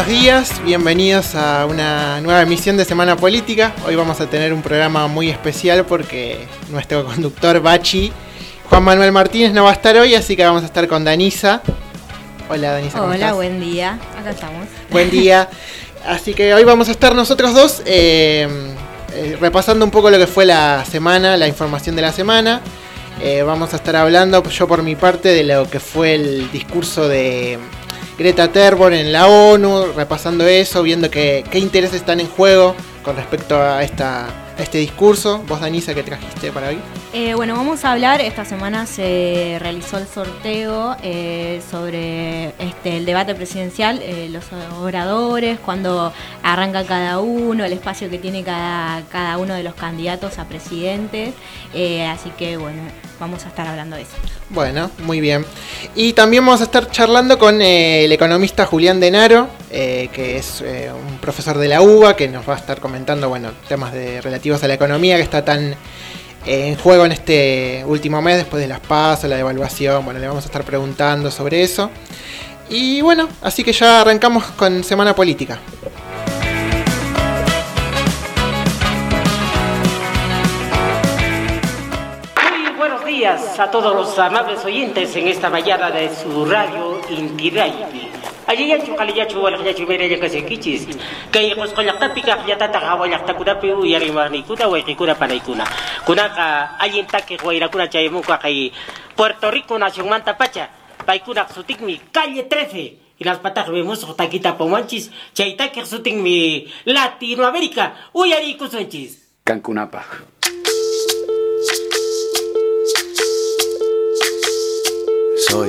buenos días, bienvenidos a una nueva emisión de Semana Política. Hoy vamos a tener un programa muy especial porque nuestro conductor Bachi, Juan Manuel Martínez, no va a estar hoy, así que vamos a estar con Danisa. Hola Danisa. ¿cómo Hola, estás? buen día. Acá estamos. Buen día. Así que hoy vamos a estar nosotros dos eh, eh, repasando un poco lo que fue la semana, la información de la semana. Eh, vamos a estar hablando, yo por mi parte, de lo que fue el discurso de Greta Thunberg en la ONU, repasando eso, viendo que- qué intereses están en juego con respecto a, esta, este discurso. Vos, Danisa, ¿qué trajiste para hoy? Eh, bueno, vamos a hablar, esta semana se realizó el sorteo eh, sobre este, el debate presidencial, eh, los oradores, cuando arranca cada uno, el espacio que tiene cada, cada uno de los candidatos a presidentes. Eh, así que bueno, vamos a estar hablando de eso. Bueno, muy bien. Y también vamos a estar charlando con eh, el economista Julián Denaro, eh, que es eh, un profesor de la UBA, que nos va a estar comentando bueno, temas de, relativos a la economía que está tan eh, en juego en este último mes, después de las pasos, la devaluación. Bueno, le vamos a estar preguntando sobre eso. Y bueno, así que ya arrancamos con Semana Política. Días a todos los amables oyentes en esta mañana de su radio Inti Radio. Ayayachu kaliyachu walayachu mereya kasekichis. Kay kuskolaktapi ka yatata hawalakta kudapi uyarimani kuda waikikuna panaikuna. Kunaka ayintake huayrakuna chayamuka kay Puerto Rico nación manta pacha. Paikuna sutikmi calle 13. Y las patas vemos taquita pomanchis. Chaitake sutikmi Latinoamérica. Uyari kusunchis. Cancunapa. Soy,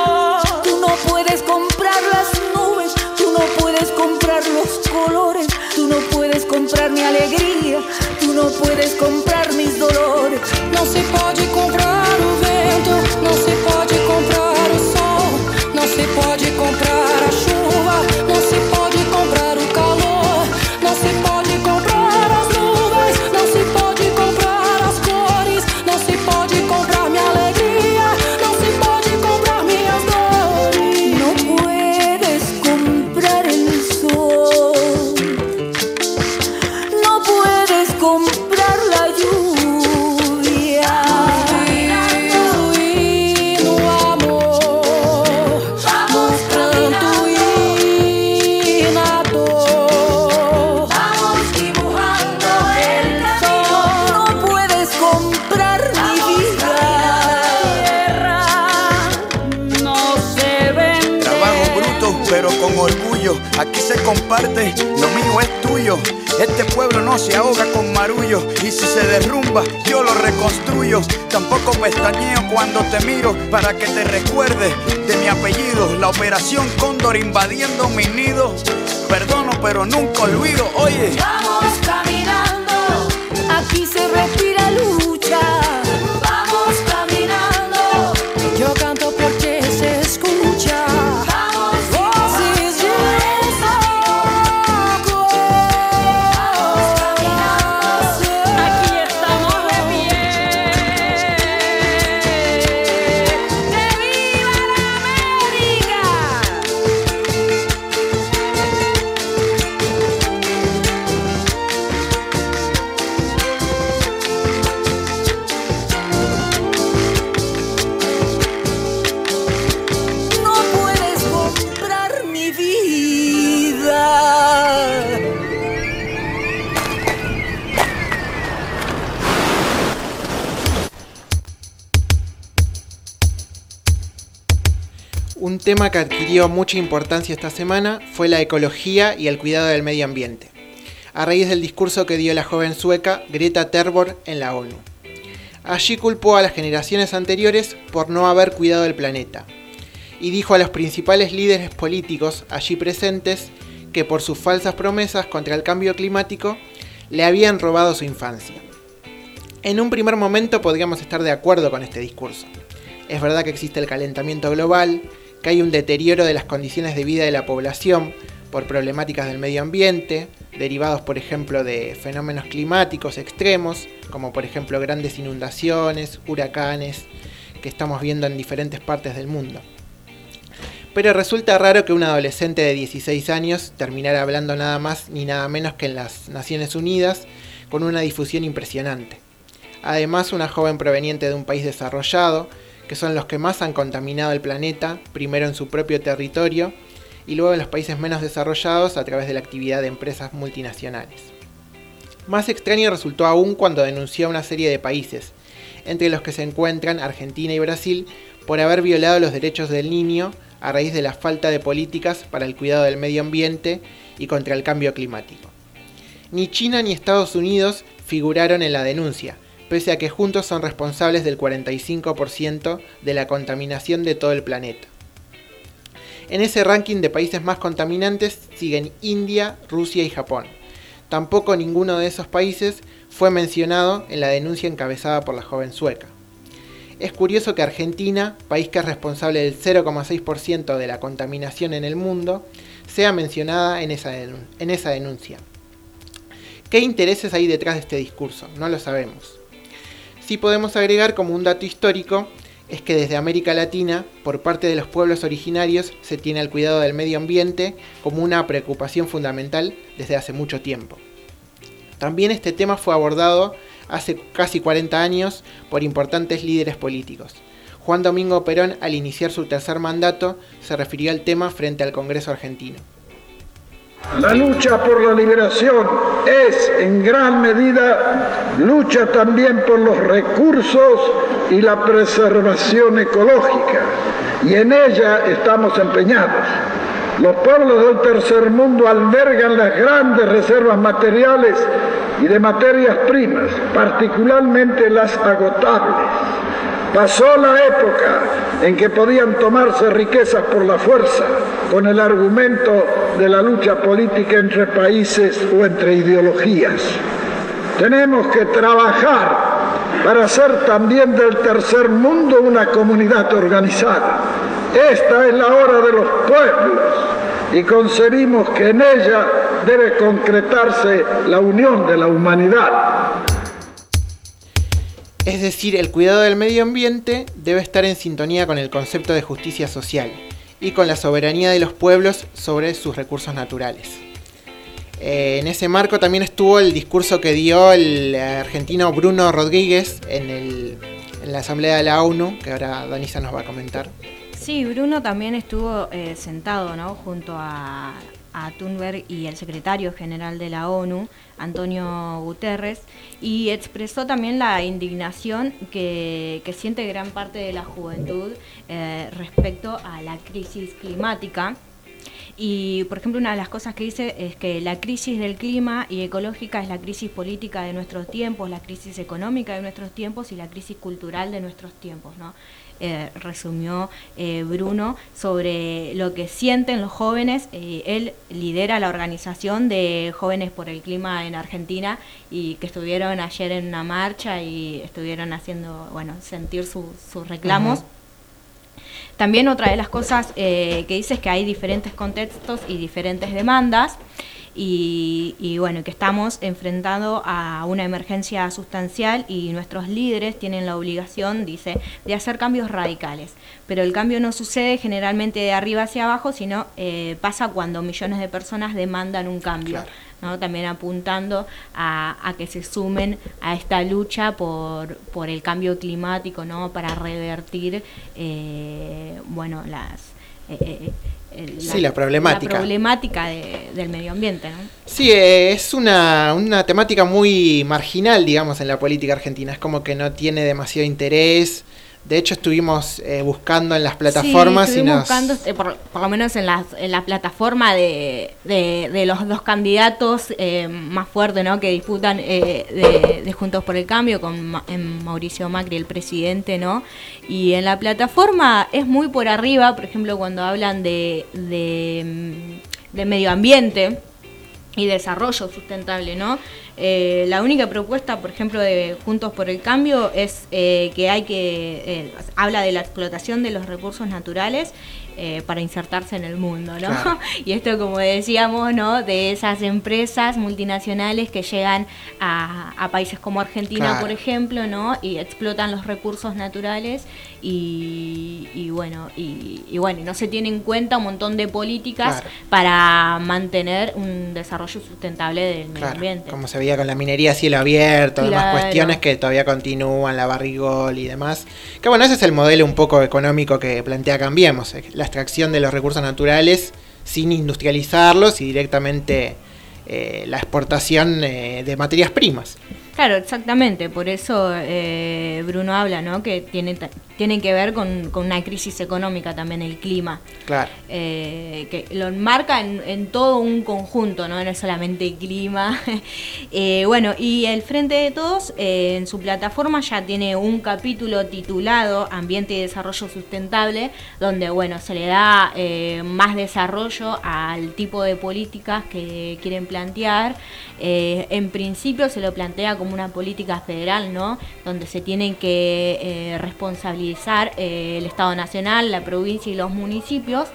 tú no puedes comprar mis dolores. No se pode para que te recuerdes de mi apellido. La operación Cóndor invadiendo mi nido. Perdono, pero nunca olvido. Oye. Vamos caminando, aquí se respira tema que adquirió mucha importancia esta semana fue la ecología y el cuidado del medio ambiente, a raíz del discurso que dio la joven sueca Greta Thunberg en la ONU. Allí culpó a las generaciones anteriores por no haber cuidado el planeta, y dijo a los principales líderes políticos allí presentes que por sus falsas promesas contra el cambio climático le habían robado su infancia. En un primer momento podríamos estar de acuerdo con este discurso. Es verdad que existe el calentamiento global, que hay un deterioro de las condiciones de vida de la población por problemáticas del medio ambiente, derivados por ejemplo de fenómenos climáticos extremos, como por ejemplo grandes inundaciones, huracanes, que estamos viendo en diferentes partes del mundo. Pero resulta raro que un adolescente de 16 años terminara hablando nada más ni nada menos que en las Naciones Unidas, con una difusión impresionante. Además, una joven proveniente de un país desarrollado, que son los que más han contaminado el planeta, primero en su propio territorio y luego en los países menos desarrollados a través de la actividad de empresas multinacionales. Más extraño resultó aún cuando denunció a una serie de países, entre los que se encuentran Argentina y Brasil, por haber violado los derechos del niño a raíz de la falta de políticas para el cuidado del medio ambiente y contra el cambio climático. Ni China ni Estados Unidos figuraron en la denuncia, pese a que juntos son responsables del 45% de la contaminación de todo el planeta. En ese ranking de países más contaminantes siguen India, Rusia y Japón. Tampoco ninguno de esos países fue mencionado en la denuncia encabezada por la joven sueca. Es curioso que Argentina, país que es responsable del 0,6% de la contaminación en el mundo, sea mencionada en esa, denun- en esa denuncia. ¿Qué intereses hay detrás de este discurso? No lo sabemos. Sí podemos agregar como un dato histórico es que desde América Latina, por parte de los pueblos originarios, se tiene el cuidado del medio ambiente como una preocupación fundamental desde hace mucho tiempo. También este tema fue abordado hace casi 40 años por importantes líderes políticos. Juan Domingo Perón, al iniciar su tercer mandato, se refirió al tema frente al Congreso argentino. La lucha por la liberación es en gran medida lucha también por los recursos y la preservación ecológica. Y en ella estamos empeñados. Los pueblos del tercer mundo albergan las grandes reservas materiales y de materias primas, particularmente las agotables. Pasó la época en que podían tomarse riquezas por la fuerza, con el argumento de la lucha política entre países o entre ideologías. Tenemos que trabajar para hacer también del tercer mundo una comunidad organizada. Esta es la hora de los pueblos y concebimos que en ella debe concretarse la unión de la humanidad. Es decir, el cuidado del medio ambiente debe estar en sintonía con el concepto de justicia social y con la soberanía de los pueblos sobre sus recursos naturales. Eh, en ese marco también estuvo el discurso que dio el argentino Bruno Rodríguez en, la Asamblea de la ONU, que ahora Danisa nos va a comentar. Sí, Bruno también estuvo eh, sentado ¿no? junto a, a Thunberg y el secretario general de la ONU, Antonio Guterres, y expresó también la indignación que, siente gran parte de la juventud eh, respecto a la crisis climática Y, por ejemplo, una de las cosas que dice es que la crisis del clima y ecológica es la crisis política de nuestros tiempos, la crisis económica de nuestros tiempos y la crisis cultural de nuestros tiempos, ¿no? Eh, resumió eh, Bruno sobre lo que sienten los jóvenes. Eh, él lidera la organización de Jóvenes por el Clima en Argentina y que estuvieron ayer en una marcha y estuvieron haciendo, bueno, sentir su- sus reclamos. También otra de las cosas que dice es que hay diferentes contextos y diferentes demandas y, y, bueno, que estamos enfrentando a una emergencia sustancial y nuestros líderes tienen la obligación, dice, de hacer cambios radicales. Pero el cambio no sucede generalmente de arriba hacia abajo, sino eh, pasa cuando millones de personas demandan un cambio. Claro. ¿no? también apuntando a, a que se sumen a esta lucha por, por el cambio climático, ¿no? para revertir eh, bueno, las, eh, Sí, la problemática. la problemática de- del medio ambiente. ¿no? Sí, es una, una temática muy marginal, digamos, en la política argentina. Es como que no tiene demasiado interés. De hecho, estuvimos eh, buscando en las plataformas sí, y nos... buscando, eh, por, por lo menos en, las, en la plataforma de, de, de los dos candidatos eh, más fuertes ¿no? que disputan eh, de, de Juntos por el Cambio, con Mauricio Macri, el presidente, ¿no? Y en la plataforma es muy por arriba, por ejemplo, cuando hablan de, de, mm, de medio ambiente y desarrollo sustentable, ¿no? Eh, la única propuesta, por ejemplo, de Juntos por el Cambio es eh, que hay que eh, habla de la explotación de los recursos naturales eh, para insertarse en el mundo, ¿no? Claro. Y esto, como decíamos, ¿no? De esas empresas multinacionales que llegan a, a países como Argentina, Claro. por ejemplo, ¿no? Y explotan los recursos naturales y, y bueno, y, y bueno, no se tiene en cuenta un montón de políticas Claro. para mantener un desarrollo sustentable del medio ambiente. como se veía con la minería a cielo abierto, demás cuestiones que todavía continúan, la barrigol y demás. Que bueno, ese es el modelo un poco económico que plantea Cambiemos, eh, extracción de los recursos naturales sin industrializarlos y directamente eh, la exportación eh, de materias primas. Claro, exactamente. Por eso eh, Bruno habla, ¿no? Que tiene, tiene que ver con, con una crisis económica también el clima. Claro. eh, que lo enmarca en, en todo un conjunto, no, no es solamente clima. Eh, bueno, y el Frente de Todos en su plataforma ya tiene un capítulo titulado Ambiente y Desarrollo Sustentable, donde bueno, se le da más desarrollo al tipo de políticas que quieren plantear. En principio se lo plantea como una política federal, ¿no? Donde se tienen que eh, responsabilizar eh, el Estado Nacional, la provincia y los municipios.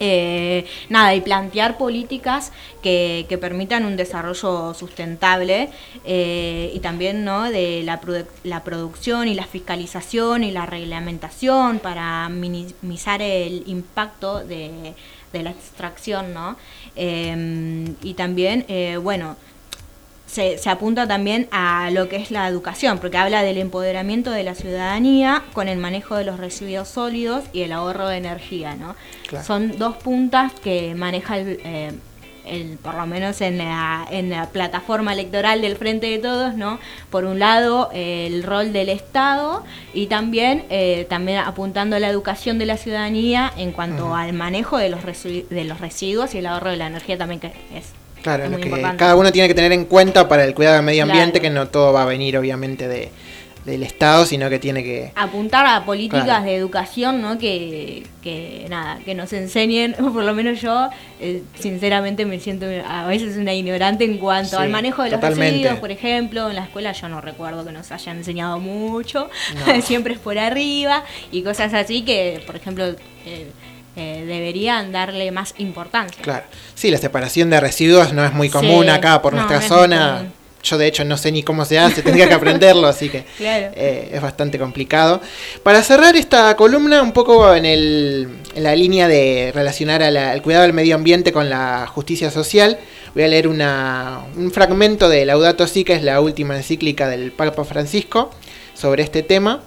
Eh, nada, y plantear políticas que, permitan un desarrollo sustentable y también ¿no? de la, produ- la producción y la fiscalización y la reglamentación para minimizar el impacto de, la extracción, ¿no? Eh, y también, bueno, se, se apunta también a lo que es la educación, porque habla del empoderamiento de la ciudadanía con el manejo de los residuos sólidos y el ahorro de energía, ¿no? Claro. Son dos puntas que maneja el, eh, el- por lo menos en la, en la plataforma electoral del Frente de Todos, ¿no? Por un lado, eh, el rol del Estado y también, eh, también apuntando a la educación de la ciudadanía en cuanto al manejo de los, de los residuos y el ahorro de la energía también, que es Claro, es lo que importante. cada uno tiene que tener en cuenta para el cuidado del medio ambiente, Claro. que no todo va a venir obviamente de, del Estado, sino que tiene que... apuntar a políticas Claro. de educación, ¿no? Que, que nada, que nos enseñen, o por lo menos yo, eh, sinceramente me siento a veces una ignorante en cuanto Sí, al manejo de los residuos, por ejemplo, en la escuela yo no recuerdo que nos hayan enseñado mucho, No. siempre es por arriba y cosas así que, por ejemplo, eh, eh, deberían darle más importancia. Claro. Sí, la separación de residuos no es muy común Sí, acá por no, nuestra no zona. Yo de hecho no sé ni cómo se hace, tendría que aprenderlo, así que Claro. eh, es bastante complicado. Para cerrar esta columna, un poco en, el, en la línea de relacionar a la- al cuidado del medio ambiente con la justicia social, voy a leer una- un fragmento de Laudato Si, que es la última encíclica del Papa Francisco sobre este tema,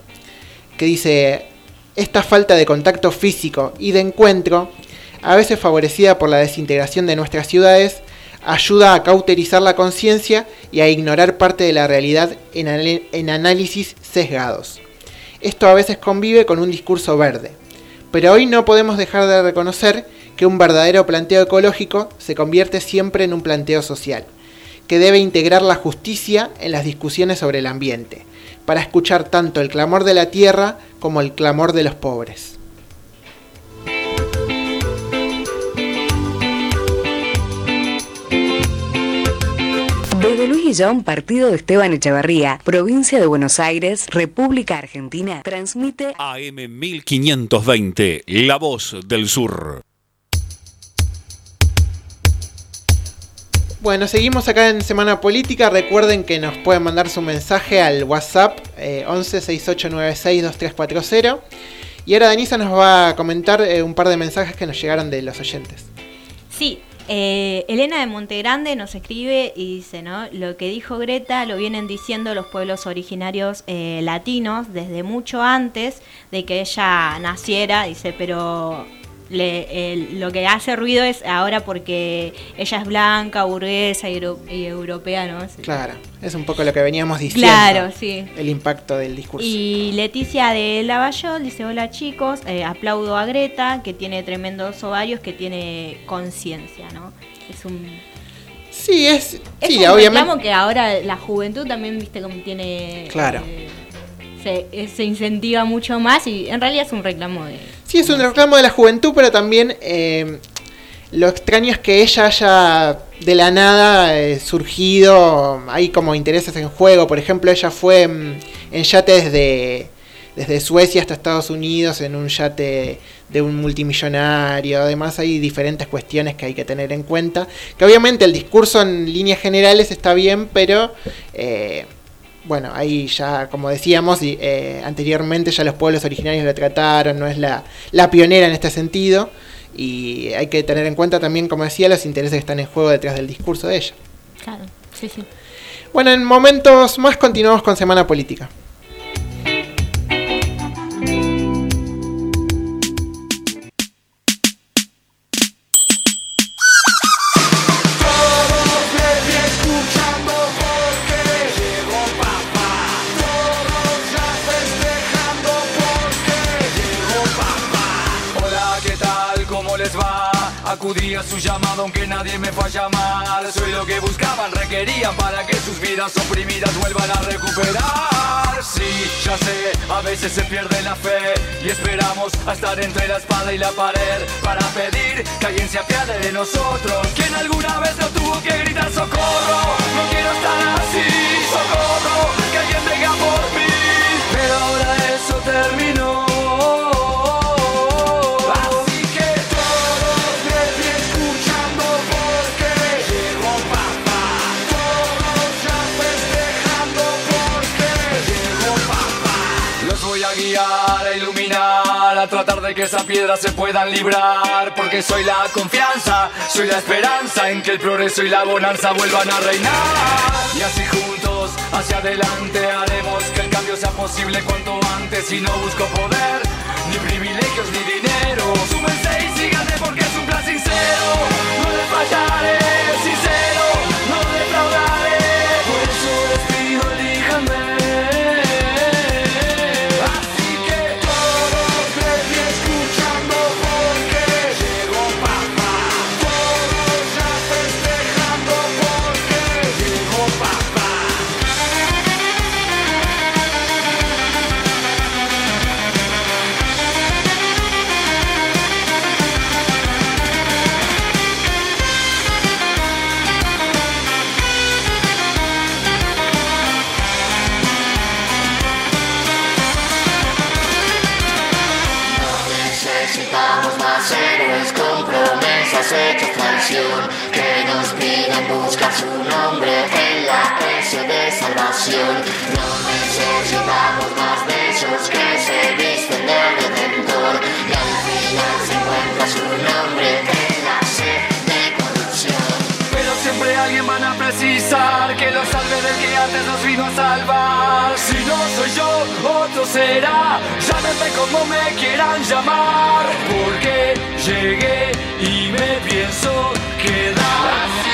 que dice, esta falta de contacto físico y de encuentro, a veces favorecida por la desintegración de nuestras ciudades, ayuda a cauterizar la conciencia y a ignorar parte de la realidad en, análisis sesgados. Esto a veces convive con un discurso verde, pero hoy no podemos dejar de reconocer que un verdadero planteo ecológico se convierte siempre en un planteo social, que debe integrar la justicia en las discusiones sobre el ambiente, para escuchar tanto el clamor de la tierra como el clamor de los pobres. Desde Luis Guillón, partido de Esteban Echeverría, provincia de Buenos Aires, República Argentina, transmite AM 1520, La Voz del Sur. Bueno, seguimos acá en Semana Política. Recuerden que nos pueden mandar su mensaje al WhatsApp eh, 11 6896 2340. Y ahora Denisa nos va a comentar eh, un par de mensajes que nos llegaron de los oyentes. Sí, eh, Elena de Montegrande nos escribe y dice, ¿no? Lo que dijo Greta lo vienen diciendo los pueblos originarios eh, latinos desde mucho antes de que ella naciera, dice, pero le- el- lo que hace ruido es ahora porque ella es blanca, burguesa y, euro- y europea, ¿no? Sí. Claro, es un poco lo que veníamos diciendo. Claro, sí. El impacto del discurso. Y Leticia de Lavallol dice, hola chicos, eh, aplaudo a Greta, que tiene tremendos ovarios, que tiene conciencia, ¿no? Es un, Sí, es. es sí, un obviamente. reclamo que ahora la juventud también, viste, como tiene... Claro. eh, se, eh, se incentiva mucho más y en realidad es un reclamo de... Sí, es un reclamo de la juventud, pero también eh, lo extraño es que ella haya de la nada eh, surgido, hay como intereses en juego. Por ejemplo, ella fue mm, en yates de, desde Suecia hasta Estados Unidos, en un yate de un multimillonario. Además, hay diferentes cuestiones que hay que tener en cuenta. Que obviamente el discurso en líneas generales está bien, pero... eh, bueno, ahí ya, como decíamos y, eh, anteriormente, ya los pueblos originarios lo trataron, no es la, la pionera en este sentido. Y hay que tener en cuenta también, como decía, los intereses que están en juego detrás del discurso de ella. Claro, sí, sí. Bueno, en momentos más continuamos con Semana Política. Acudí a su llamado aunque nadie me fue a llamar Soy lo que buscaban, requerían para que sus vidas oprimidas vuelvan a recuperar. Sí, ya sé, a veces se pierde la fe Y esperamos a estar entre la espada y la pared Para pedir que alguien se apiade de nosotros Quien alguna vez no tuvo que gritar socorro No quiero estar así, socorro Que alguien venga por mí Pero ahora eso terminó de que esa piedra se puedan librar. Porque soy la confianza, soy la esperanza en que el progreso y la bonanza vuelvan a reinar. Y así juntos, hacia adelante, haremos que el cambio sea posible cuanto antes. Y no busco poder, su nombre en la S de salvación. No necesitamos más de que se visten de redentor y al final se encuentra su nombre en la C de corrupción. Pero siempre alguien van a precisar que lo salve del que antes nos vino a salvar. Si no soy yo, otro será. Llámenme como me quieran llamar. Porque llegué y me pienso quedar.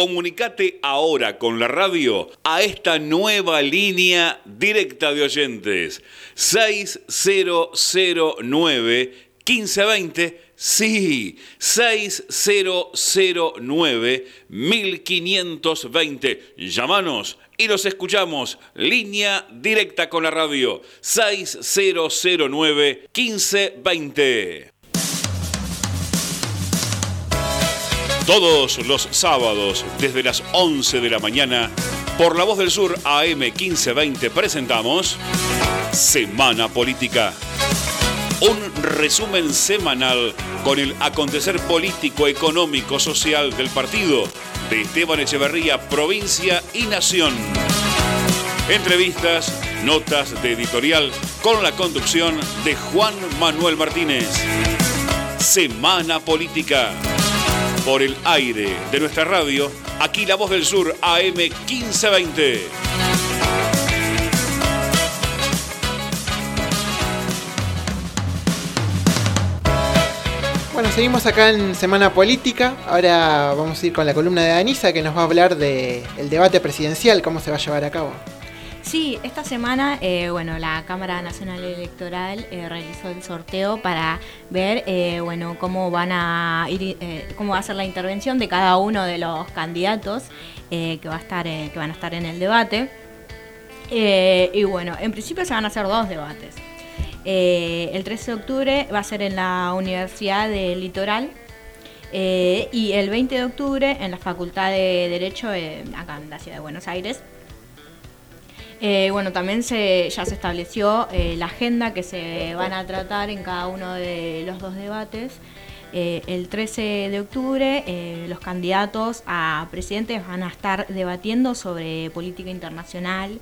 Comunicate ahora con la radio a esta nueva línea directa de oyentes. 6009 1520. Sí, 6009 1520. Llámanos y los escuchamos. Línea directa con la radio. 6009 1520. Todos los sábados, desde las 11 de la mañana, por La Voz del Sur AM 1520 presentamos Semana Política. Un resumen semanal con el acontecer político, económico, social del partido de Esteban Echeverría, provincia y nación. Entrevistas, notas de editorial con la conducción de Juan Manuel Martínez. Semana Política por el aire de nuestra radio, aquí La Voz del Sur AM 1520. Bueno, seguimos acá en Semana Política. Ahora vamos a ir con la columna de Anisa que nos va a hablar del debate presidencial, cómo se va a llevar a cabo. Sí, esta semana, eh, bueno, la Cámara Nacional Electoral eh, realizó el sorteo para ver, eh, bueno, cómo van a ir, cómo va a ser la intervención de cada uno de los candidatos que va a estar, que van a estar en el debate. Y bueno, en principio se van a hacer dos debates. El 13 de octubre va a ser en la Universidad del Litoral y el 20 de octubre en la Facultad de Derecho eh, acá en la ciudad de Buenos Aires. Eh, bueno, también se, ya se estableció eh, la agenda que se van a tratar en cada uno de los dos debates. Eh, el 13 de octubre eh, los candidatos a presidentes van a estar debatiendo sobre política internacional,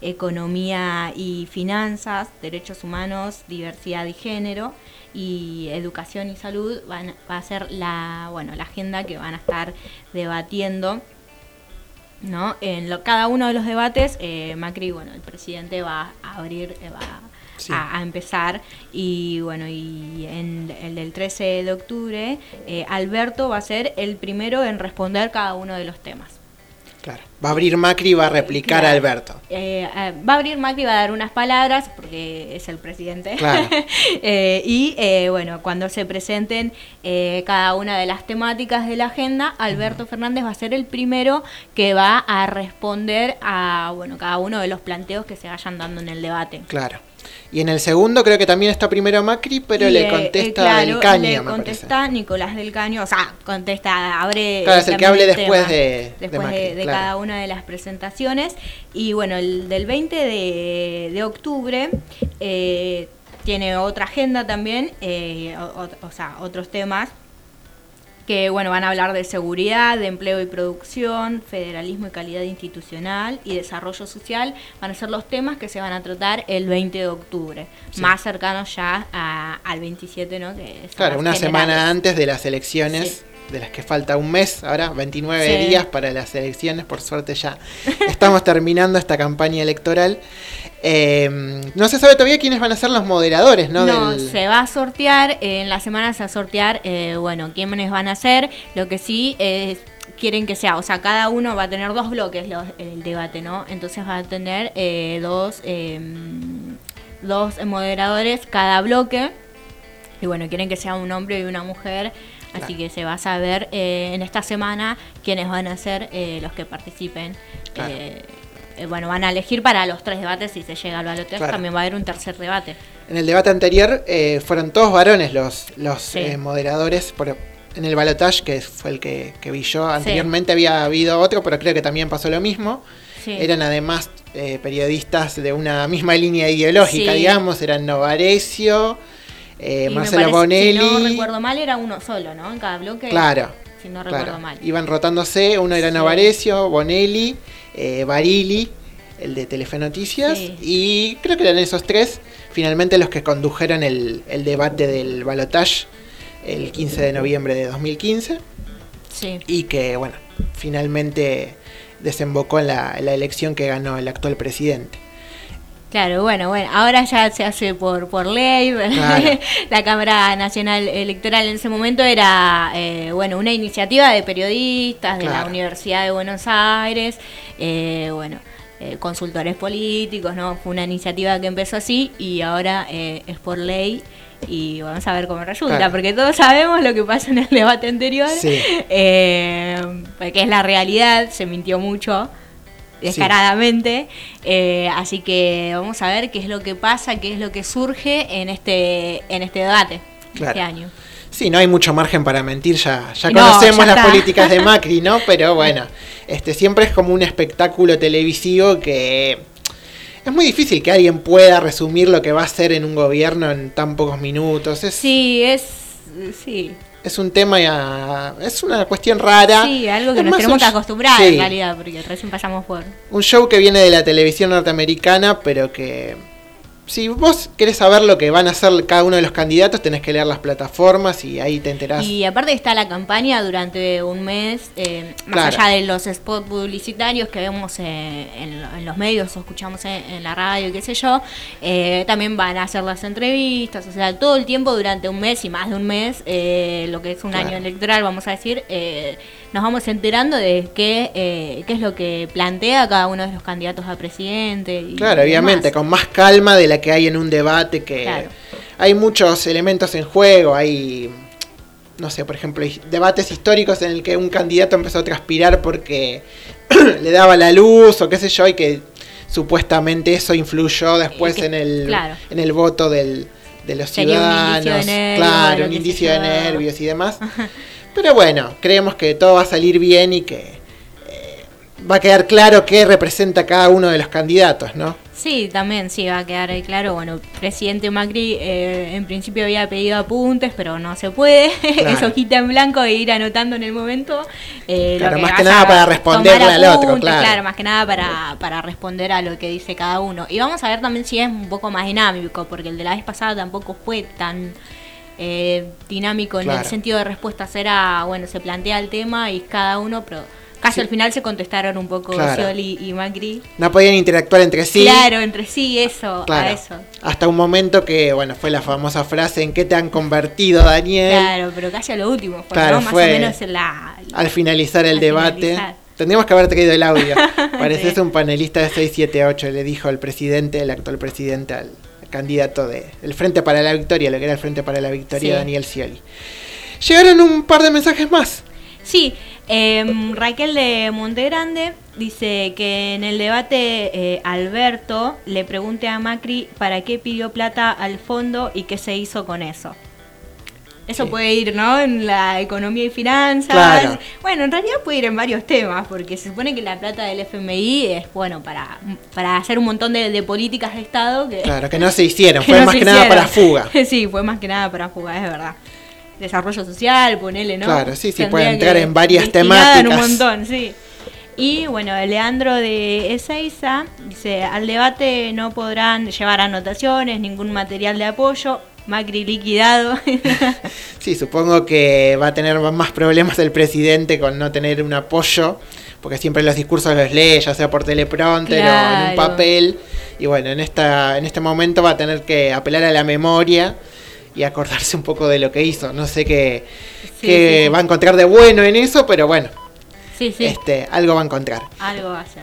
economía y finanzas, derechos humanos, diversidad y género y educación y salud van, va a ser la, bueno, la agenda que van a estar debatiendo. ¿No? En lo- cada uno de los debates, eh, Macri, bueno, el presidente va a abrir, eh, va Sí. a, a empezar y bueno, y en el del 13 de octubre, eh, Alberto va a ser el primero en responder cada uno de los temas. Claro. Va a abrir Macri y va a replicar a. Alberto. Eh, eh, va a abrir Macri, va a dar unas palabras porque es el presidente. Claro. Eh, y eh, bueno, cuando se presenten eh, cada una de las temáticas de la agenda, Alberto Fernández va a ser el primero que va a responder a bueno cada uno de los planteos que se vayan dando en el debate. Claro. Y en el segundo creo que también está primero Macri, pero le eh, contesta eh, claro, del Caño, le me contesta Nicolás del Caño, o sea, contesta, abre Claro, es el que hable después de- de después Macri, de, de claro. cada una de las presentaciones. Y bueno, el del 20 de, de octubre eh, tiene otra agenda también, eh, o, o- o sea, otros temas que bueno, van a hablar de seguridad, de empleo y producción, federalismo y calidad institucional y desarrollo social. Van a ser los temas que se van a tratar el 20 de octubre, Sí. más cercanos ya a- al 27, ¿no? Que Claro, una generales. semana antes de las elecciones, de las que falta un mes, ahora 29 Sí. días para las elecciones, por suerte ya estamos terminando esta campaña electoral. Eh, no se sabe todavía quiénes van a ser los moderadores, ¿no? No, Del- se va a sortear, eh, en la semana se va a sortear, eh, bueno, quiénes van a ser, lo que sí es quieren que sea, o sea, cada uno va a tener dos bloques los- el debate, ¿no? Entonces va a tener eh, dos, eh, dos moderadores cada bloque, y bueno, quieren que sea un hombre y una mujer, así que se va a saber eh, en esta semana quiénes van a ser eh, los que participen. Claro. Eh, bueno, van a elegir para los tres debates, si se llega al balotaje, Claro. también va a haber un tercer debate. En el debate anterior eh, fueron todos varones los, los Sí. eh, moderadores. Por, en el balotage, que fue el que, que vi yo, anteriormente había habido otro, pero creo que también pasó lo mismo. Sí. Eran además periodistas de una misma línea ideológica, digamos. Eran Novarecio, eh, Marcelo Bonelli. Si no recuerdo mal, era uno solo, ¿no? En cada bloque. Claro. Si no claro. recuerdo mal. Iban rotándose, uno era Sí. Bonelli, eh, Barili, el de Telefe Noticias, Sí. y creo que eran esos tres finalmente los que condujeron el, el debate del balotage el 15 de noviembre de 2015 Sí. y que, bueno, finalmente desembocó en la, en la elección que ganó el actual presidente. Claro, bueno, bueno, ahora ya se hace por, por ley, Claro. la Cámara Nacional Electoral en ese momento era, eh, bueno, una iniciativa de periodistas de la. Universidad de Buenos Aires, eh, bueno, eh, consultores políticos, ¿no? Fue una iniciativa que empezó así y ahora eh, es por ley y vamos a ver cómo resulta, Claro. porque todos sabemos lo que pasó en el debate anterior, Sí. eh, que es la realidad, se mintió mucho descaradamente. Eh, así que vamos a ver qué es lo que pasa, qué es lo que surge en este, en este debate Claro. este año. Sí, no hay mucho margen para mentir, ya, ya No, conocemos ya las políticas de Macri, ¿no? Pero bueno, este siempre es como un espectáculo televisivo que es muy difícil que alguien pueda resumir lo que va a hacer en un gobierno en tan pocos minutos. Es, Sí, es. Sí, es un tema, ya- es una cuestión rara. sí algo que Es nos tenemos un que acostumbrar sí, en realidad, porque recién pasamos por. Un show que viene de la televisión norteamericana, pero que si vos querés saber lo que van a hacer cada uno de los candidatos, tenés que leer las plataformas y ahí te enterás. Y aparte está la campaña durante un mes, eh, más Claro. allá de los spots publicitarios que vemos eh, en, en los medios o escuchamos en, en la radio, qué sé yo, eh, también van a hacer las entrevistas, o sea, todo el tiempo durante un mes y más de un mes, eh, lo que es un Claro. año electoral, vamos a decir, eh, nos vamos enterando de qué, eh, qué es lo que plantea cada uno de los candidatos a presidente. Y Claro, obviamente, demás. con más calma de la que hay en un debate, que Claro. hay muchos elementos en juego, hay, no sé, por ejemplo, debates históricos en el que un candidato empezó a transpirar porque le daba la luz o qué sé yo, y que supuestamente eso influyó después que- en, el, claro. en el voto del, de los Sería un ciudadanos. indicio de nervios, claro, un indicio de nervios y demás. Pero bueno, creemos que todo va a salir bien y que eh, va a quedar claro qué representa cada uno de los candidatos, ¿no? Sí, también sí, va a quedar ahí claro. Bueno, presidente Macri eh, en principio había pedido apuntes, pero no se puede. Claro. es hojita en blanco e ir anotando en el momento. eh, lo Claro, más que nada para responderle al otro, apuntes, claro. más que nada para, para responder a lo que dice cada uno. Y vamos a ver también si es un poco más dinámico, porque el de la vez pasada tampoco fue tan eh, dinámico en el sentido de respuestas. Era, bueno, se plantea el tema y cada uno, pero casi Sí. al final se contestaron un poco Claro. Scioli y Macri. No podían interactuar entre sí. Claro, entre sí, eso, Claro. a eso. Hasta un momento que, bueno, fue la famosa frase ¿en qué te han convertido, Daniel? Claro, pero casi a lo último, fue, Claro, ¿no? más fue o menos en la... Al finalizar el Al debate. finalizar. Tendríamos que haber traído el audio. Pareces Sí. un panelista de 678, le dijo el presidente, el actual presidente, al candidato de el Frente para la Victoria, lo que era el Frente para la Victoria, Sí. Daniel Scioli. Llegaron un par de mensajes más. Sí, em, Raquel de Montegrande dice que en el debate eh, Alberto le pregunte a Macri para qué pidió plata al fondo y qué se hizo con eso. Eso Sí. puede ir, ¿no? En la economía y finanzas. Claro. Bueno, en realidad puede ir en varios temas, porque se supone que la plata del FMI es, bueno, para, para hacer un montón de, de políticas de Estado que, Claro, que no se hicieron, que fue no más que nada para fuga. sí, fue más que nada para fuga, es verdad. Desarrollo social, ponele, ¿no? Claro, sí, sí, puede entrar en varias destinada en un temáticas. montón, sí. Y bueno, Leandro de Ezeiza dice, al debate no podrán llevar anotaciones, ningún material de apoyo, Macri liquidado. Sí, supongo que va a tener más problemas el presidente con no tener un apoyo, porque siempre los discursos los lee, ya sea por teleprompter o en un papel. Y bueno, en esta, en este momento va a tener que apelar a la memoria y acordarse un poco de lo que hizo. No sé qué, Sí, qué sí, va a encontrar de bueno en eso, pero bueno, sí, este, algo va a encontrar. algo va a ser.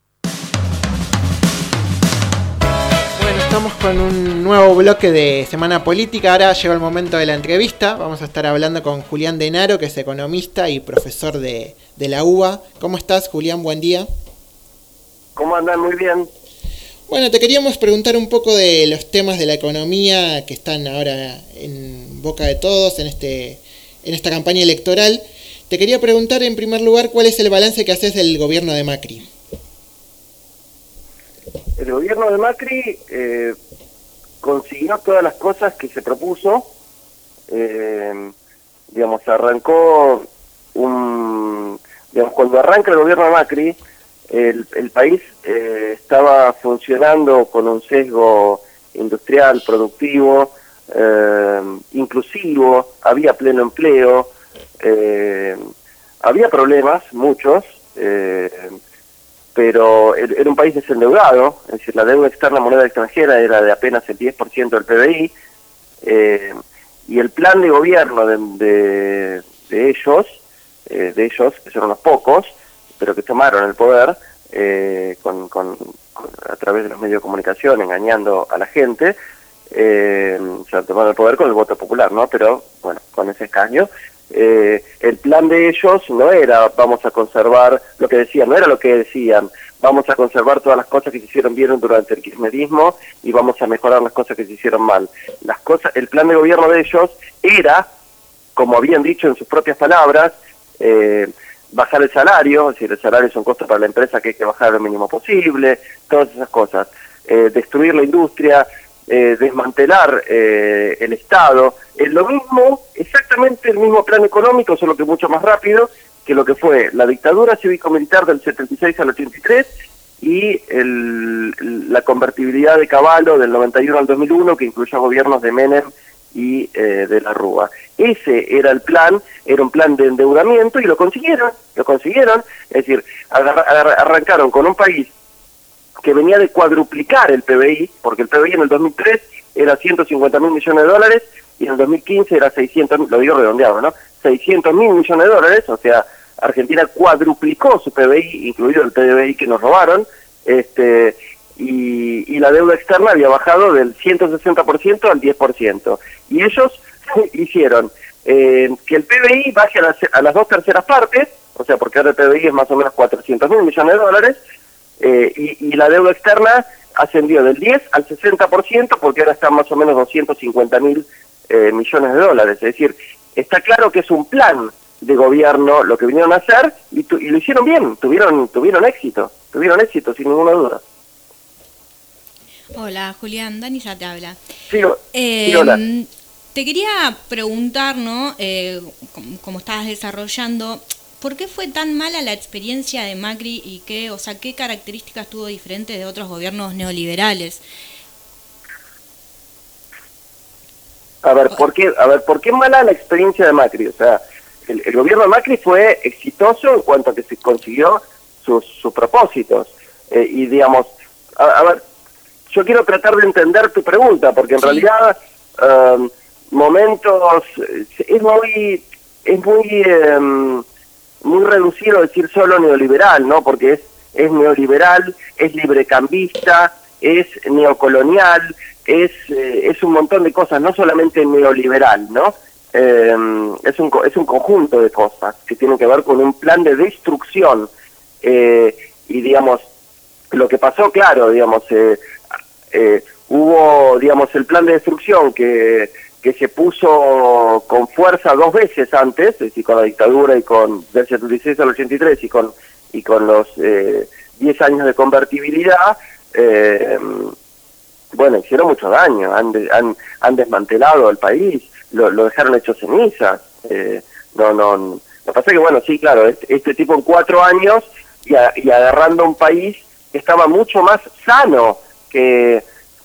Estamos con un nuevo bloque de Semana Política. Ahora llegó el momento de la entrevista. Vamos a estar hablando con Julián Denaro, que es economista y profesor de, de la UBA. ¿Cómo estás, Julián? Buen día. ¿Cómo andan? Muy bien. Bueno, te queríamos preguntar un poco de los temas de la economía que están ahora en boca de todos en, este, en esta campaña electoral. Te quería preguntar en primer lugar cuál es el balance que haces del gobierno de Macri. El gobierno de Macri eh, consiguió todas las cosas que se propuso. Eh, digamos, arrancó un... Digamos, cuando arranca el gobierno de Macri, el, el país eh, estaba funcionando con un sesgo industrial, productivo, eh, inclusivo, había pleno empleo, eh, había problemas, muchos, eh, pero er- era un país desendeudado, es decir, la deuda externa moneda extranjera era de apenas el 10% del PBI, eh, y el plan de gobierno de, de- ellos, eh, de ellos, que son unos pocos, pero que tomaron el poder eh, con, con- con- a través de los medios de comunicación, engañando a la gente, eh, o sea, tomaron el poder con el voto popular, ¿no? Pero, bueno, con ese escaño. Eh, el plan de ellos no era vamos a conservar lo que decían, no era lo que decían, vamos a conservar todas las cosas que se hicieron bien durante el kirchnerismo y vamos a mejorar las cosas que se hicieron mal. Las cosas, el plan de gobierno de ellos era, como habían dicho en sus propias palabras, eh, bajar el salario, es decir, el salario es un costo para la empresa que hay que bajar lo mínimo posible, todas esas cosas, Eh, destruir la industria, eh, desmantelar eh, el Estado, es lo mismo, exactamente el mismo plan económico, solo que mucho más rápido que lo que fue la dictadura cívico-militar del 76 al 83 y el- la convertibilidad de Caballo del 91 al 2001 que incluyó gobiernos de Menem y eh, de la Rúa. Ese era el plan, era un plan de endeudamiento y lo consiguieron, lo consiguieron, es decir, arrancaron con un país que venía de cuadruplicar el PBI, porque el PBI en el 2003 era 150 mil millones de dólares y en el 2015 era 600, mil, lo digo redondeado, ¿no? 600 mil millones de dólares, o sea, Argentina cuadruplicó su PBI, incluido el PBI que nos robaron, este y, y la deuda externa había bajado del 160% al 10%. Y ellos hicieron eh, que el PBI baje a las, a las dos terceras partes, o sea, porque ahora el PBI es más o menos 400 mil millones de dólares, eh, y, y la deuda externa ascendió del 10 al 60% porque ahora están más o menos 250 mil eh, millones de dólares. Es decir, está claro que es un plan de gobierno lo que vinieron a hacer y, tu- y lo hicieron bien, tuvieron, tuvieron éxito, tuvieron éxito sin ninguna duda. Hola, Julián, Dani ya te habla. Sí, Eh, sí, hola. Te quería preguntar, ¿no? Eh, como, como estabas desarrollando, ¿por qué fue tan mala la experiencia de Macri y qué, o sea, qué características tuvo diferentes de otros gobiernos neoliberales? A ver, ¿por qué, a ver, ¿por qué mala la experiencia de Macri? O sea, el, el gobierno de Macri fue exitoso en cuanto a que se consiguió sus, sus propósitos. Eh, y digamos, a, a ver, yo quiero tratar de entender tu pregunta, porque en realidad um, momentos eh, es muy es muy em, muy reducido decir solo neoliberal, ¿no? Porque es es neoliberal, es librecambista, es neocolonial, es eh, es un montón de cosas, no solamente neoliberal, ¿no? Em, es un es un conjunto de cosas que tienen que ver con un plan de destrucción eh, y digamos lo que pasó, claro, digamos, eh, eh, hubo, digamos, el plan de destrucción que, que se puso con fuerza dos veces antes, es decir, con la dictadura y con, del 76 al 83 y con, y con los eh, 10 años de convertibilidad, eh, bueno, hicieron mucho daño, han, de- han, han desmantelado el país, lo, dejaron hecho cenizas, eh, no, no, lo que pasa es que, bueno, sí, claro, este, este tipo en cuatro años y, a- y agarrando un país que estaba mucho más sano que,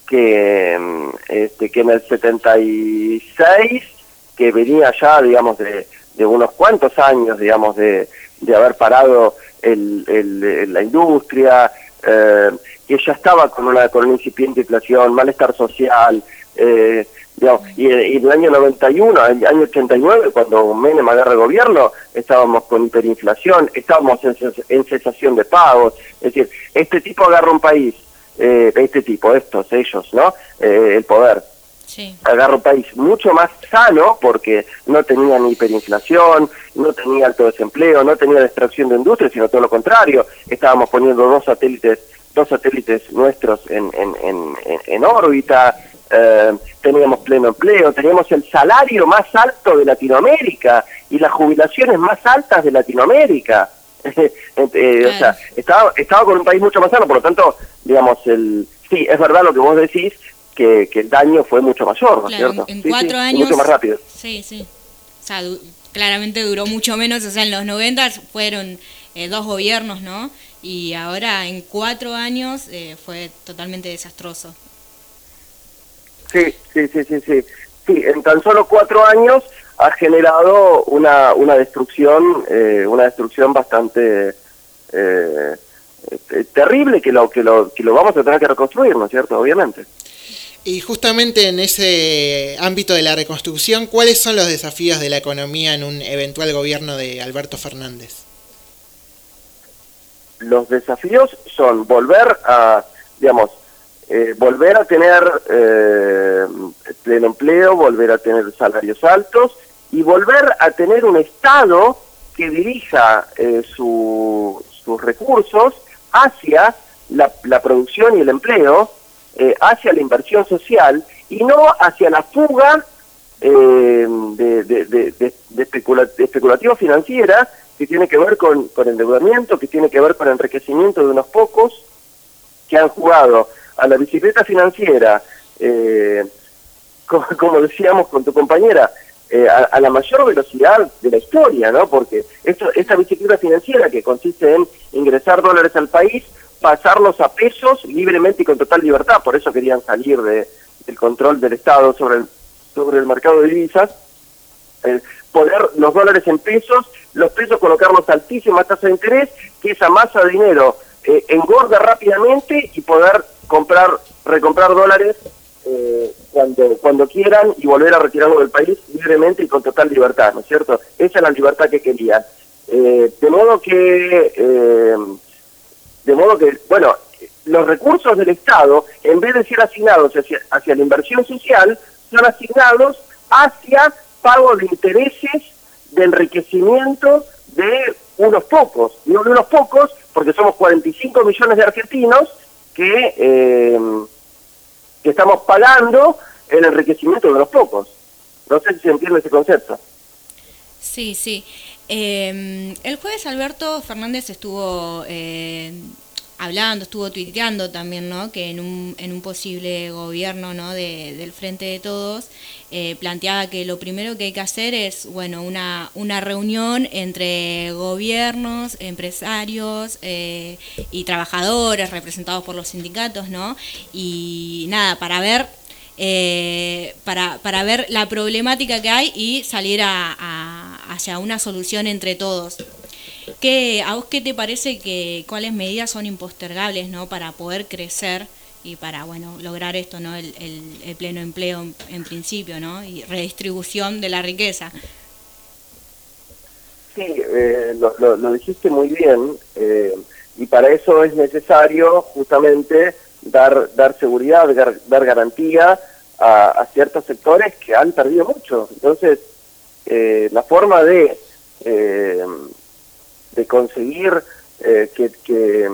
que, mm, este, que en el 76, que venía ya, digamos, de, de unos cuantos años, digamos, de, de haber parado el, el- la industria, eh, que ya estaba con una, con una incipiente inflación, malestar social, eh, digamos, y, y en el año 91, en el año 89, cuando Menem agarra el gobierno, estábamos con hiperinflación, estábamos en, en cesación de pagos, es decir, este tipo agarra un país, eh, este tipo, estos, ellos, ¿no? Eh, el poder, Sí. agarra un país mucho más sano porque no tenía ni hiperinflación, no tenía alto desempleo, no tenía destrucción de industria, sino todo lo contrario. Estábamos poniendo dos satélites, dos satélites nuestros en, en, en, en- órbita, eh, teníamos pleno empleo, teníamos el salario más alto de Latinoamérica y las jubilaciones más altas de Latinoamérica. Eh, O sea, estaba, estaba con un país mucho más sano, por lo tanto, digamos, el sí, es verdad lo que vos decís, que, que el daño fue mucho mayor, ¿no es Claro, cierto? en Sí, cuatro sí, años. mucho más rápido. Sí, sí. O sea, du- claramente duró mucho menos. O sea, en los 90 fueron eh, dos gobiernos, ¿no? Y ahora en cuatro años eh, fue totalmente desastroso. Sí, sí, sí, sí, sí. Sí, en tan solo cuatro años ha generado una, una destrucción, eh, una destrucción bastante eh, eh, terrible que lo, que lo que lo vamos a tener que reconstruir, ¿no es cierto? Obviamente. Y justamente en ese ámbito de la reconstrucción, ¿cuáles son los desafíos de la economía en un eventual gobierno de Alberto Fernández? Los desafíos son volver a, digamos, eh, volver a tener eh, pleno empleo, volver a tener salarios altos y volver a tener un Estado que dirija eh, su- sus recursos hacia la, producción y el empleo, eh, hacia la inversión social y no hacia la fuga eh, de, especula- de especulativa financiera que tiene que ver con, con endeudamiento, que tiene que ver con enriquecimiento de unos pocos que han jugado a la bicicleta financiera, eh, co- como decíamos con tu compañera, eh, a, a la mayor velocidad de la historia, ¿no? Porque esto, esta bicicleta financiera que consiste en ingresar dólares al país, pasarlos a pesos libremente y con total libertad, por eso querían salir de, del control del Estado sobre el, sobre el mercado de divisas, poner los dólares en pesos, los pesos colocarlos a altísimas tasas de interés, que esa masa de dinero eh, engorda rápidamente y poder comprar, recomprar dólares eh, cuando, cuando quieran y volver a retirarlo del país libremente y con total libertad, ¿no es cierto? Esa es la libertad que querían. Eh, de modo que, eh, de modo que, bueno, los recursos del Estado, en vez de ser asignados hacia, hacia la inversión social, son asignados hacia pago de intereses de enriquecimiento de unos pocos, no de unos pocos, porque somos 45 millones de argentinos que, eh, que estamos pagando el enriquecimiento de unos pocos. No sé si se entiende ese concepto. Sí, sí. Eh, el jueves Alberto Fernández estuvo eh, hablando, estuvo tuiteando también, ¿no? Que en un, en un posible gobierno, ¿no? De, del Frente de Todos, eh, planteaba que lo primero que hay que hacer es, bueno, una, una reunión entre gobiernos, empresarios eh, y trabajadores representados por los sindicatos, ¿no? Y nada, para ver eh, para, para ver la problemática que hay y salir a, a- hacia una solución entre todos. ¿Qué, ¿A vos qué te parece que cuáles medidas son impostergables ¿no? para poder crecer y para bueno lograr esto, ¿no? el, el- el pleno empleo en, principio ¿no? y redistribución de la riqueza? Sí, eh, lo, lo- lo dijiste muy bien eh, y para eso es necesario justamente dar dar seguridad, dar, dar garantía a, a ciertos sectores que han perdido mucho. Entonces, eh, la forma de, eh, de conseguir eh, que, que,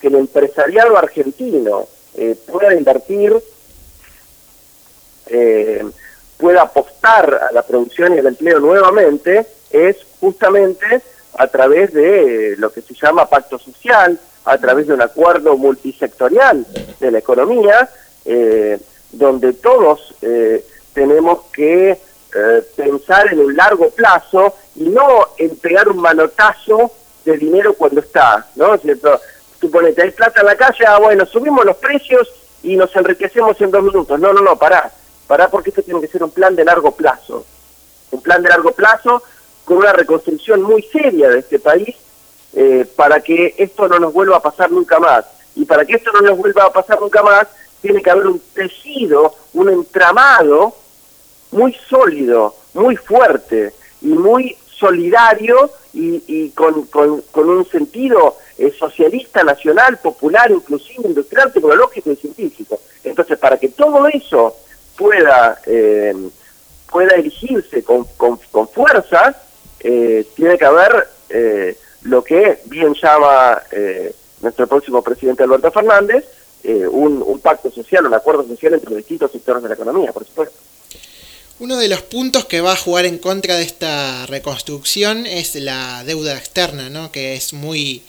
que el empresariado argentino eh, pueda invertir eh, pueda apostar a la producción y al empleo nuevamente es justamente a través de lo que se llama pacto social, a través de un acuerdo multisectorial de la economía, eh, donde todos eh, tenemos que eh, pensar en un largo plazo y no en un manotazo de dinero cuando está, ¿no? ¿Es ¿Cierto? Suponete, hay plata en la calle, ah, bueno, subimos los precios y nos enriquecemos en dos minutos. No, no, no, pará. Pará porque esto tiene que ser un plan de largo plazo. Un plan de largo plazo con una reconstrucción muy seria de este país eh, para que esto no nos vuelva a pasar nunca más. Y para que esto no nos vuelva a pasar nunca más, tiene que haber un tejido, un entramado muy sólido, muy fuerte y muy solidario y, y con, con- un sentido eh, socialista, nacional, popular, inclusive, industrial, tecnológico y científico. Entonces, para que todo eso pueda, eh, pueda erigirse con, con, fuerza, eh, tiene que haber eh, lo que bien llama nuestro próximo presidente Alberto Fernández, un, un pacto social, un acuerdo social entre los distintos sectores de la economía, por supuesto. Uno de los puntos que va a jugar en contra de esta reconstrucción es la deuda externa, ¿no? que es muy,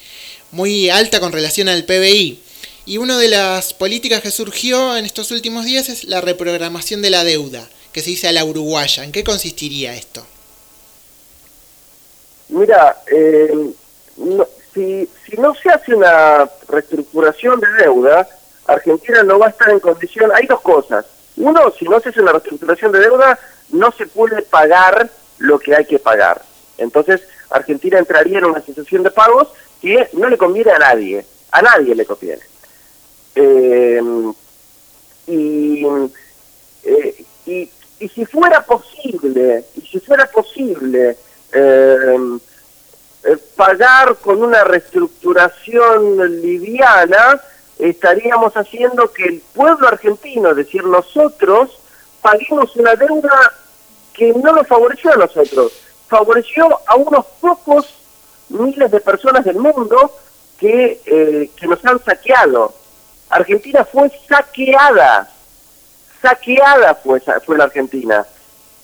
muy alta con relación al PBI. Y una de las políticas que surgió en estos últimos días es la reprogramación de la deuda, que se dice a la uruguaya. ¿En qué consistiría esto? Mira, eh, si, si no se hace una reestructuración de deuda, Argentina no va a estar en condición. Hay dos cosas. Uno, si no se hace una reestructuración de deuda, no se puede pagar lo que hay que pagar. Entonces, Argentina entraría en una situación de pagos que no le conviene a nadie. A nadie le conviene. Eh, y, y, y si fuera posible, y si fuera posible eh, eh, pagar con una reestructuración liviana, estaríamos haciendo que el pueblo argentino, es decir, nosotros, paguemos una deuda que no nos favoreció a nosotros, favoreció a unos pocos miles de personas del mundo que, eh, que nos han saqueado. Argentina fue saqueada, saqueada fue, fue la Argentina.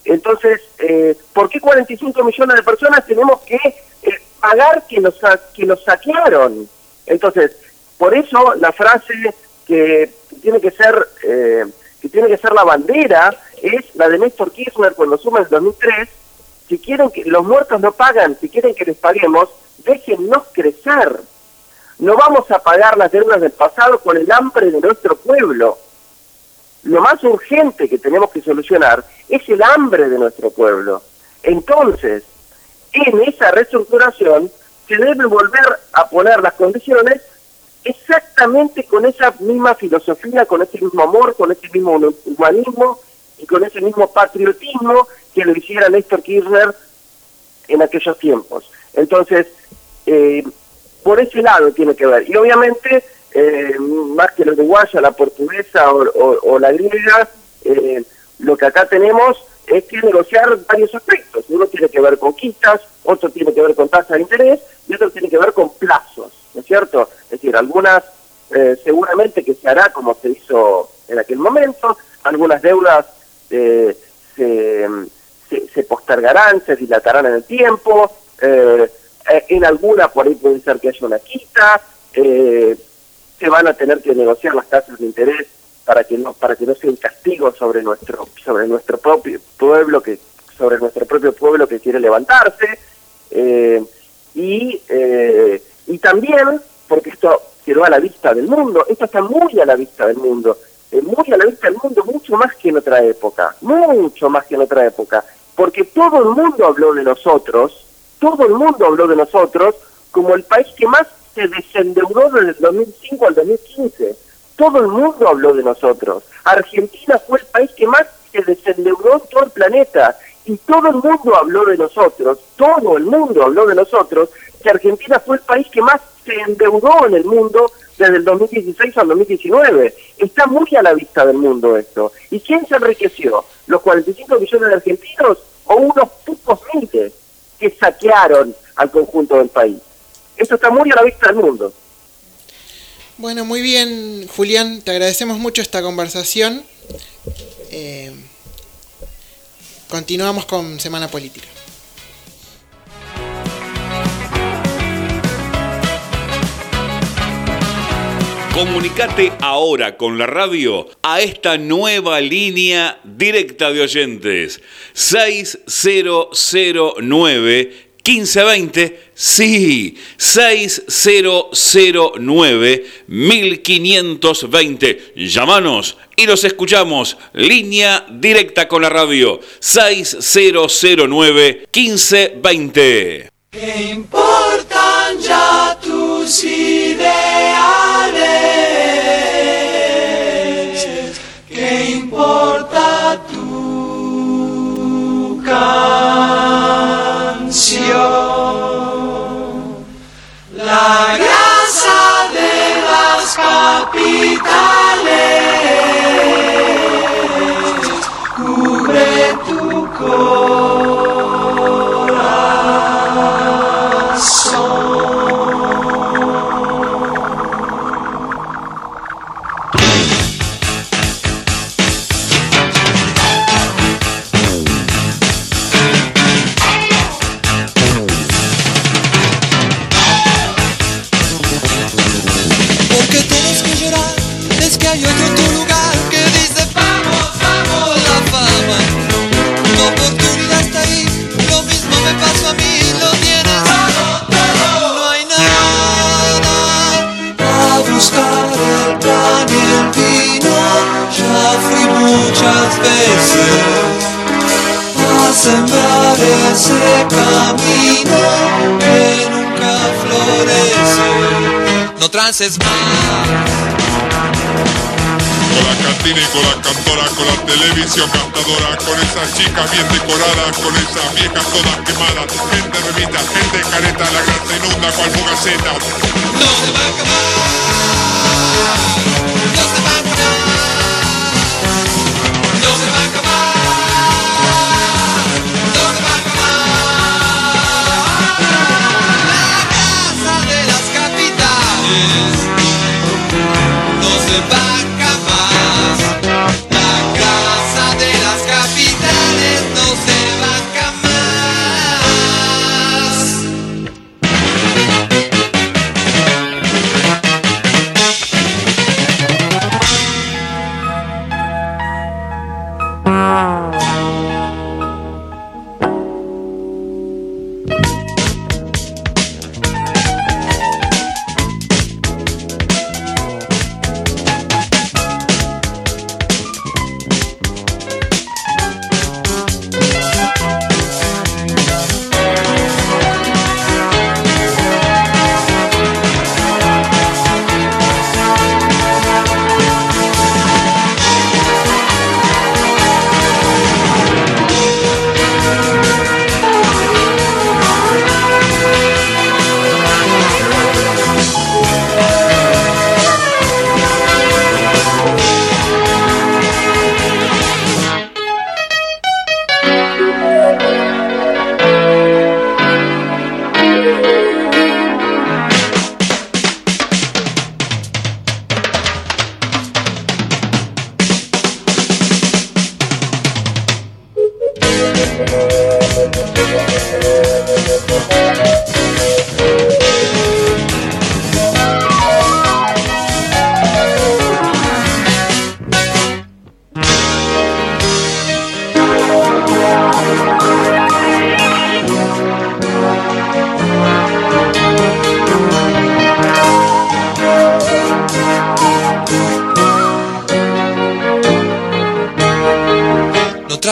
Entonces, eh, ¿por qué 45 millones de personas tenemos que eh, pagar que nos, que nos saquearon? Entonces, por eso la frase que tiene que ser eh, que tiene que ser la bandera es la de Néstor Kirchner cuando suma el 2003. Si quieren que los muertos no pagan, si quieren que les paguemos, déjennos crecer. No vamos a pagar las deudas del pasado con el hambre de nuestro pueblo. Lo más urgente que tenemos que solucionar es el hambre de nuestro pueblo. Entonces, en esa reestructuración se debe volver a poner las condiciones exactamente con esa misma filosofía, con ese mismo amor, con ese mismo humanismo y con ese mismo patriotismo que lo hiciera Néstor Kirchner en aquellos tiempos. Entonces, eh, por ese lado tiene que ver. Y obviamente, eh, más que la uruguaya, la portuguesa o, la griega, eh, lo que acá tenemos es que negociar varios aspectos. Uno tiene que ver con quitas, otro tiene que ver con tasa de interés y otro tiene que ver con plazos, ¿no es cierto? Es decir, algunas eh, seguramente que se hará como se hizo en aquel momento, algunas deudas eh, se, se, postergarán, se dilatarán en el tiempo, eh, en alguna por ahí puede ser que haya una quita, se van a tener que negociar las tasas de interés para que no para que no sea un castigo sobre nuestro sobre nuestro propio pueblo que sobre nuestro propio pueblo que quiere levantarse y eh, y también porque esto quedó a la vista del mundo esto está muy a la vista del mundo eh, muy a la vista del mundo mucho más que en otra época mucho más que en otra época porque todo el mundo habló de nosotros todo el mundo habló de nosotros como el país que más se desendeudó desde el 2005 al 2015. Todo el mundo habló de nosotros. Argentina fue el país que más se desendeudó en todo el planeta. Y todo el mundo habló de nosotros, todo el mundo habló de nosotros, que Argentina fue el país que más se endeudó en el mundo desde el 2016 al 2019. Está muy a la vista del mundo esto. ¿Y quién se enriqueció? ¿Los 45 millones de argentinos o unos pocos miles que saquearon al conjunto del país? Esto está muy a la vista del mundo. Bueno, muy bien, Julián, te agradecemos mucho esta conversación. Eh, continuamos con Semana Política. Comunicate ahora con la radio a esta nueva línea directa de oyentes. 6009 1520, sí, 6009 1520. Llámanos y los escuchamos. Línea directa con la radio. 6009 1520. ¿Qué importan Ah! sembrar ese camino que nunca florece. No trances más con la cantina y con la cantora, con la televisión gastadora, con esas chicas bien decoradas, con esas viejas todas quemadas, gente revista, gente careta, la grasa inunda cual fugaceta. No se va a acabar, no se va a acabar.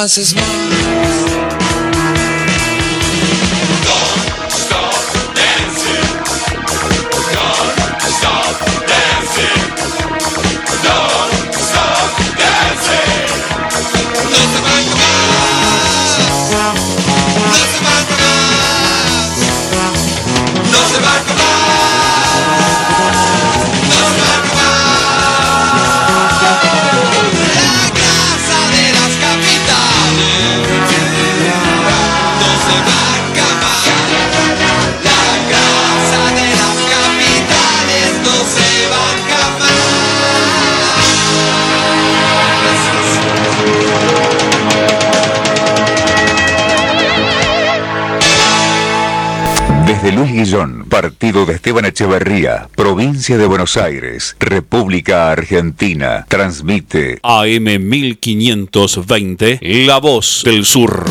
No Luis Guillón, partido de Esteban Echeverría, provincia de Buenos Aires, República Argentina, transmite AM 1520, La Voz del Sur.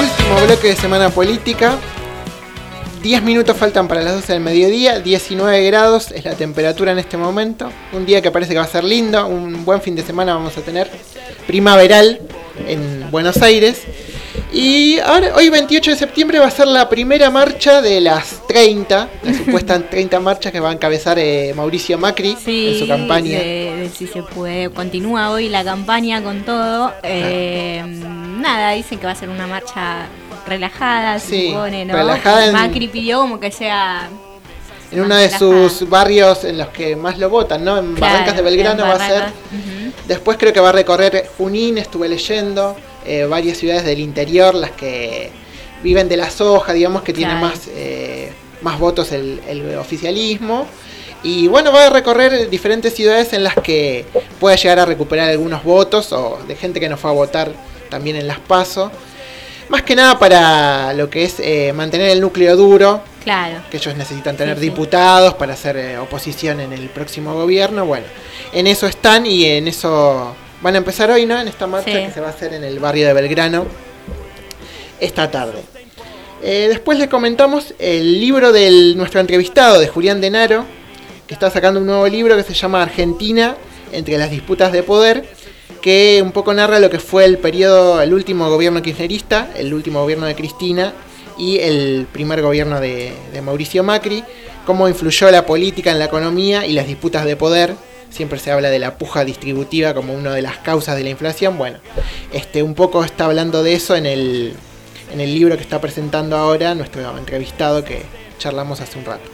Último bloque de semana política. 10 minutos faltan para las 12 del mediodía, 19 grados es la temperatura en este momento. Un día que parece que va a ser lindo, un buen fin de semana vamos a tener. Primaveral en Buenos Aires. Y ahora, hoy 28 de septiembre va a ser la primera marcha de las 30, las supuestas 30 marchas que va a encabezar eh, Mauricio Macri en su campaña. de si se puede. Continúa hoy la campaña con todo. Eh, Nada, dicen que va a ser una marcha relajada, se Sí, supone, ¿no? relajada en- Macri pidió como que sea. En uno de sus barrios en los que más lo votan, ¿no? En Claro, Barrancas de Belgrano en va a ser. Barrancas, ujú. Después creo que va a recorrer Junín, estuve leyendo, eh, varias ciudades del interior, las que viven de la soja, digamos que Claro. más, eh, más votos el, el oficialismo. Y bueno, va a recorrer diferentes ciudades en las que pueda llegar a recuperar algunos votos o de gente que no fue a votar también en las PASO. Más que nada para lo que es eh, mantener el núcleo duro, Claro. que ellos necesitan tener Sí, sí. diputados para hacer eh, oposición en el próximo gobierno. Bueno, en eso están y en eso van a empezar hoy, ¿no? En esta marcha Sí. que se va a hacer en el barrio de Belgrano esta tarde. Eh, después les comentamos el libro de nuestro entrevistado, de Julián Denaro, que está sacando un nuevo libro que se llama Argentina entre las disputas de poder, que un poco narra lo que fue el periodo, el último gobierno kirchnerista, el último gobierno de Cristina, y el primer gobierno de, de Mauricio Macri, cómo influyó la política en la economía y las disputas de poder. Siempre se habla de la puja distributiva como una de las causas de la inflación. Bueno, este, un poco está hablando de eso en el, en el libro que está presentando ahora nuestro entrevistado que charlamos hace un rato.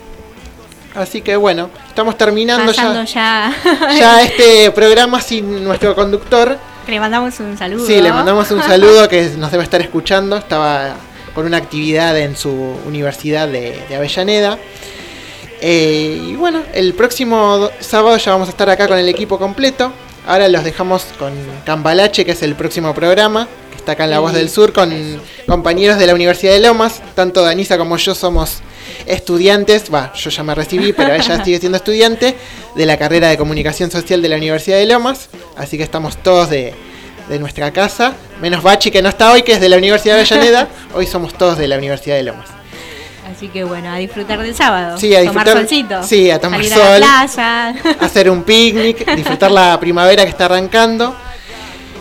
Así que bueno, estamos terminando ya, ya. ya este programa sin nuestro conductor. Le mandamos un saludo. Sí, le mandamos un saludo que nos debe estar escuchando. Estaba con una actividad en su universidad de, de Avellaneda. Eh, y bueno, el próximo do- sábado ya vamos a estar acá con el equipo completo. Ahora los dejamos con Cambalache, que es el próximo programa, que está acá en La Voz del Sur, con compañeros de la Universidad de Lomas. Tanto Danisa como yo somos estudiantes, va, yo ya me recibí, pero ella sigue siendo estudiante de la carrera de Comunicación Social de la Universidad de Lomas. Así que estamos todos de, de nuestra casa, menos Bachi que no está hoy, que es de la Universidad de Avellaneda. Hoy somos todos de la Universidad de Lomas. Así que bueno, a disfrutar del sábado. Sí, a disfrutar. Tomar solcito. Sí, a tomar sol. A la playa. Hacer un picnic, disfrutar la primavera que está arrancando.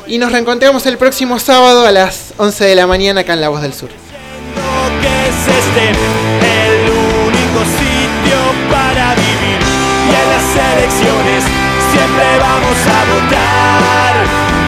Y nos reencontramos el próximo sábado a las 11 de la mañana acá en La Voz del Sur. Que es este, el único sitio para vivir. Y en las elecciones siempre vamos a votar.